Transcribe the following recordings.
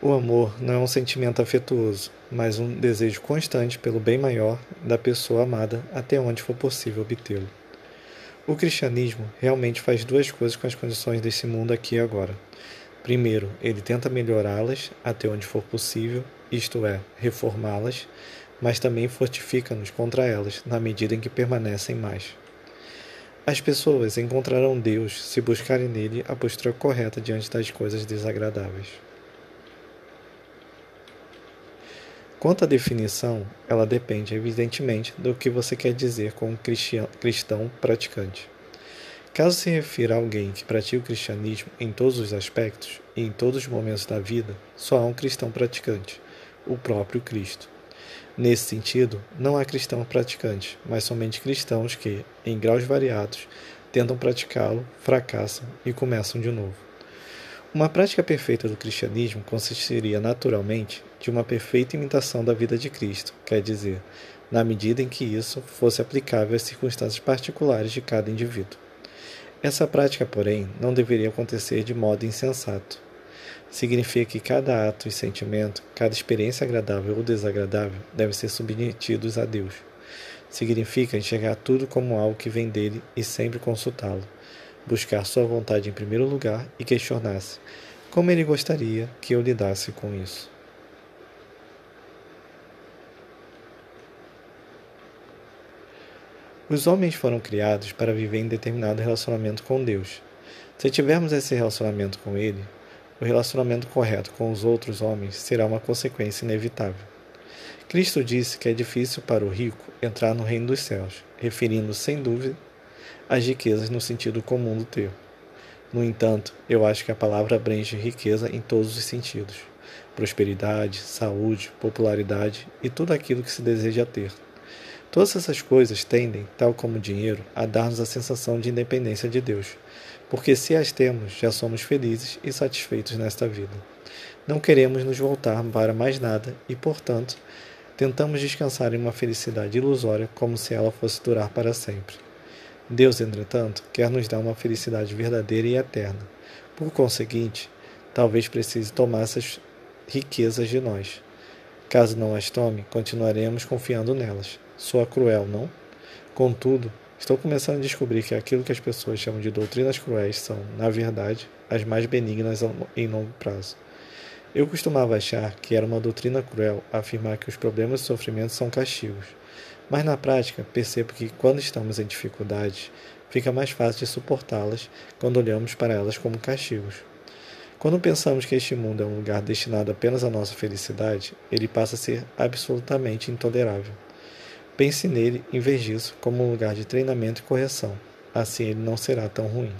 O amor não é um sentimento afetuoso, mas um desejo constante pelo bem maior da pessoa amada até onde for possível obtê-lo. O cristianismo realmente faz duas coisas com as condições desse mundo aqui e agora. Primeiro, ele tenta melhorá-las até onde for possível, isto é, reformá-las, mas também fortifica-nos contra elas na medida em que permanecem mais. As pessoas encontrarão Deus se buscarem nele a postura correta diante das coisas desagradáveis. Quanto à definição, ela depende, evidentemente, do que você quer dizer com cristão praticante. Caso se refira a alguém que pratica o cristianismo em todos os aspectos e em todos os momentos da vida, só há um cristão praticante, o próprio Cristo. Nesse sentido, não há cristão praticante, mas somente cristãos que, em graus variados, tentam praticá-lo, fracassam e começam de novo. Uma prática perfeita do cristianismo consistiria naturalmente de uma perfeita imitação da vida de Cristo, quer dizer, na medida em que isso fosse aplicável às circunstâncias particulares de cada indivíduo. Essa prática, porém, não deveria acontecer de modo insensato. Significa que cada ato e sentimento, cada experiência agradável ou desagradável, devem ser submetidos a Deus. Significa enxergar tudo como algo que vem dele e sempre consultá-lo. Buscar sua vontade em primeiro lugar e questionar-se como ele gostaria que eu lidasse com isso. Os homens foram criados para viver em determinado relacionamento com Deus. Se tivermos esse relacionamento com Ele, o relacionamento correto com os outros homens será uma consequência inevitável. Cristo disse que é difícil para o rico entrar no reino dos céus, referindo sem dúvida às riquezas no sentido comum do termo. No entanto, eu acho que a palavra abrange riqueza em todos os sentidos: prosperidade, saúde, popularidade e tudo aquilo que se deseja ter. Todas essas coisas tendem, tal como o dinheiro, a dar-nos a sensação de independência de Deus, porque se as temos, já somos felizes e satisfeitos nesta vida. Não queremos nos voltar para mais nada e, portanto, tentamos descansar em uma felicidade ilusória como se ela fosse durar para sempre. Deus, entretanto, quer nos dar uma felicidade verdadeira e eterna. Por conseguinte, talvez precise tomar essas riquezas de nós. Caso não as tome, continuaremos confiando nelas soa cruel, não? Contudo, estou começando a descobrir que aquilo que as pessoas chamam de doutrinas cruéis são, na verdade, as mais benignas em longo prazo. Eu costumava achar que era uma doutrina cruel afirmar que os problemas e sofrimentos são castigos, mas na prática percebo que quando estamos em dificuldades, fica mais fácil de suportá-las quando olhamos para elas como castigos. Quando pensamos que este mundo é um lugar destinado apenas à nossa felicidade, ele passa a ser absolutamente intolerável. Pense nele, em vez disso, como um lugar de treinamento e correção. Assim ele não será tão ruim.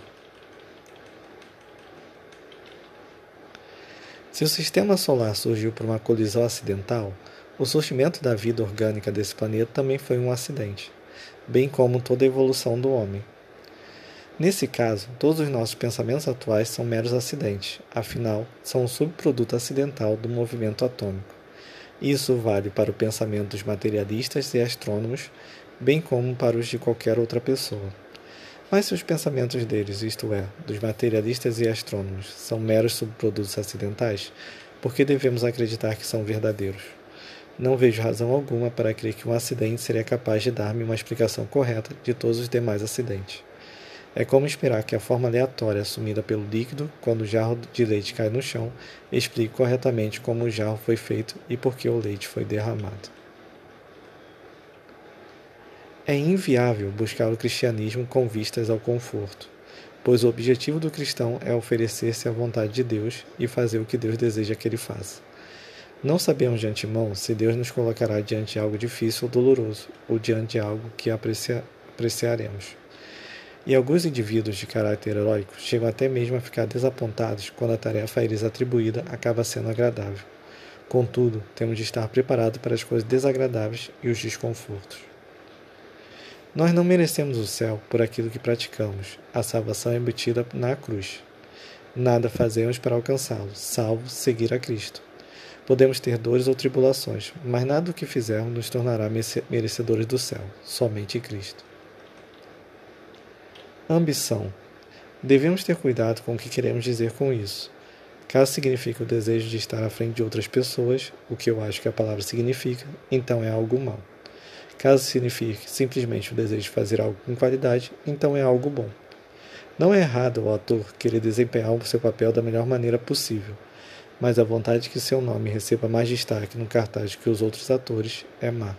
Se o sistema solar surgiu por uma colisão acidental, o surgimento da vida orgânica desse planeta também foi um acidente, bem como toda a evolução do homem. Nesse caso, todos os nossos pensamentos atuais são meros acidentes, afinal, são um subproduto acidental do movimento atômico. Isso vale para o pensamento dos materialistas e astrônomos, bem como para os de qualquer outra pessoa. Mas se os pensamentos deles, isto é, dos materialistas e astrônomos, são meros subprodutos acidentais, por que devemos acreditar que são verdadeiros? Não vejo razão alguma para crer que um acidente seria capaz de dar-me uma explicação correta de todos os demais acidentes. É como esperar que a forma aleatória assumida pelo líquido, quando o jarro de leite cai no chão, explique corretamente como o jarro foi feito e por que o leite foi derramado. É inviável buscar o cristianismo com vistas ao conforto, pois o objetivo do cristão é oferecer-se à vontade de Deus e fazer o que Deus deseja que ele faça. Não sabemos de antemão se Deus nos colocará diante de algo difícil ou doloroso, ou diante de algo que aprecia, apreciaremos. E alguns indivíduos de caráter heróico chegam até mesmo a ficar desapontados quando a tarefa a eles atribuída acaba sendo agradável. Contudo, temos de estar preparados para as coisas desagradáveis e os desconfortos. Nós não merecemos o céu por aquilo que praticamos. A salvação é embutida na cruz. Nada fazemos para alcançá-lo, salvo seguir a Cristo. Podemos ter dores ou tribulações, mas nada do que fizermos nos tornará merecedores do céu, somente Cristo. Ambição. Devemos ter cuidado com o que queremos dizer com isso. Caso signifique o desejo de estar à frente de outras pessoas, o que eu acho que a palavra significa, então é algo mal. Caso signifique simplesmente o desejo de fazer algo com qualidade, então é algo bom. Não é errado o ator querer desempenhar o seu papel da melhor maneira possível, mas a vontade de que seu nome receba mais destaque no cartaz que os outros atores é má.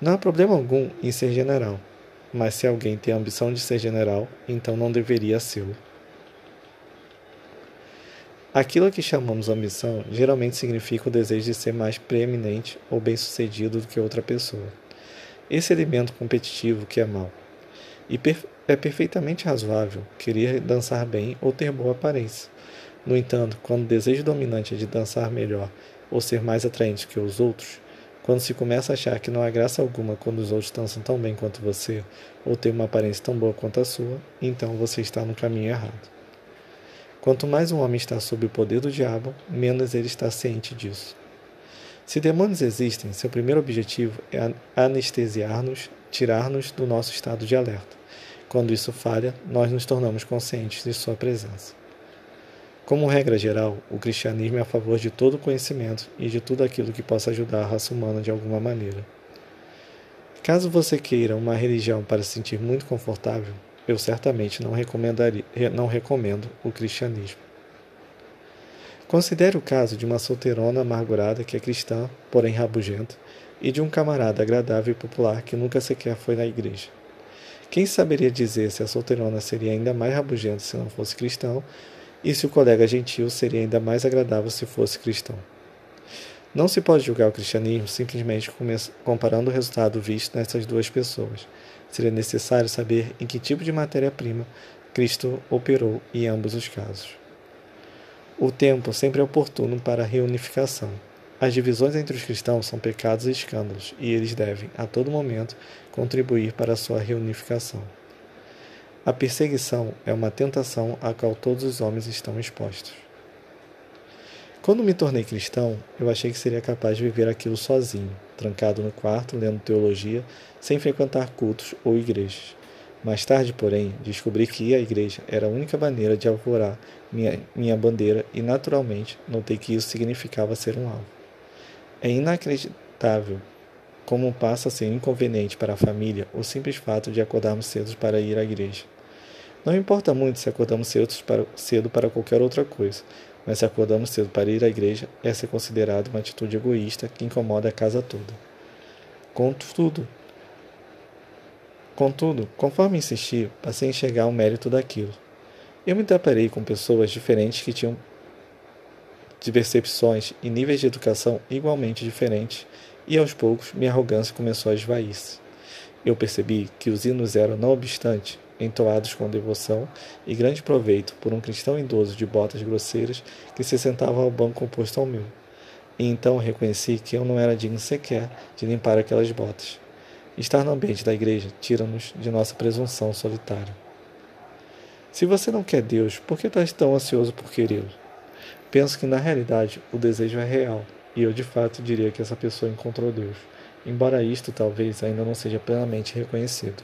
Não há problema algum em ser general, mas se alguém tem a ambição de ser general, então não deveria sê-lo. Aquilo a que chamamos ambição geralmente significa o desejo de ser mais preeminente ou bem-sucedido do que outra pessoa. Esse elemento competitivo que é mau. E é perfeitamente razoável querer dançar bem ou ter boa aparência. No entanto, quando o desejo dominante é de dançar melhor ou ser mais atraente que os outros, quando se começa a achar que não há graça alguma quando os outros dançam tão bem quanto você, ou têm uma aparência tão boa quanto a sua, então você está no caminho errado. Quanto mais um homem está sob o poder do diabo, menos ele está ciente disso. Se demônios existem, seu primeiro objetivo é anestesiar-nos, tirar-nos do nosso estado de alerta. Quando isso falha, nós nos tornamos conscientes de sua presença. Como regra geral, o cristianismo é a favor de todo conhecimento e de tudo aquilo que possa ajudar a raça humana de alguma maneira. Caso você queira uma religião para se sentir muito confortável, eu certamente não, recomendaria, não recomendo o cristianismo. Considere o caso de uma solteirona amargurada que é cristã, porém rabugenta, e de um camarada agradável e popular que nunca sequer foi na igreja. Quem saberia dizer se a solteirona seria ainda mais rabugenta se não fosse cristão e se o colega gentil seria ainda mais agradável se fosse cristão. Não se pode julgar o cristianismo simplesmente comparando o resultado visto nessas duas pessoas. Seria necessário saber em que tipo de matéria-prima Cristo operou em ambos os casos. O tempo sempre é oportuno para a reunificação. As divisões entre os cristãos são pecados e escândalos, e eles devem, a todo momento, contribuir para a sua reunificação. A perseguição é uma tentação a qual todos os homens estão expostos. Quando me tornei cristão, eu achei que seria capaz de viver aquilo sozinho, trancado no quarto, lendo teologia, sem frequentar cultos ou igrejas. Mais tarde, porém, descobri que ir à igreja era a única maneira de alvorar minha, minha bandeira e, naturalmente, notei que isso significava ser um alvo. É inacreditável como passa a ser inconveniente para a família o simples fato de acordarmos cedo para ir à igreja. Não importa muito se acordamos cedo para, cedo para qualquer outra coisa, mas se acordamos cedo para ir à igreja, essa é considerada uma atitude egoísta que incomoda a casa toda. Contudo, contudo, conforme insisti, passei a enxergar o mérito daquilo. Eu me deparei com pessoas diferentes que tinham de percepções e níveis de educação igualmente diferentes, e aos poucos minha arrogância começou a esvair-se. Eu percebi que os hinos eram, não obstante, entoados com devoção e grande proveito por um cristão idoso de botas grosseiras que se sentava ao banco oposto ao meu. E então reconheci que eu não era digno sequer de limpar aquelas botas. Estar no ambiente da igreja tira-nos de nossa presunção solitária. Se você não quer Deus, por que está tão ansioso por querê-lo? Penso que na realidade o desejo é real, e eu de fato diria que essa pessoa encontrou Deus, embora isto talvez ainda não seja plenamente reconhecido.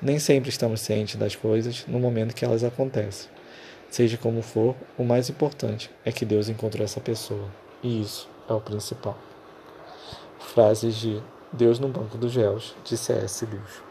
Nem sempre estamos cientes das coisas no momento que elas acontecem. Seja como for, o mais importante é que Deus encontrou essa pessoa, e isso é o principal. Frases de Deus no Banco dos Réus, de C.S. Lewis.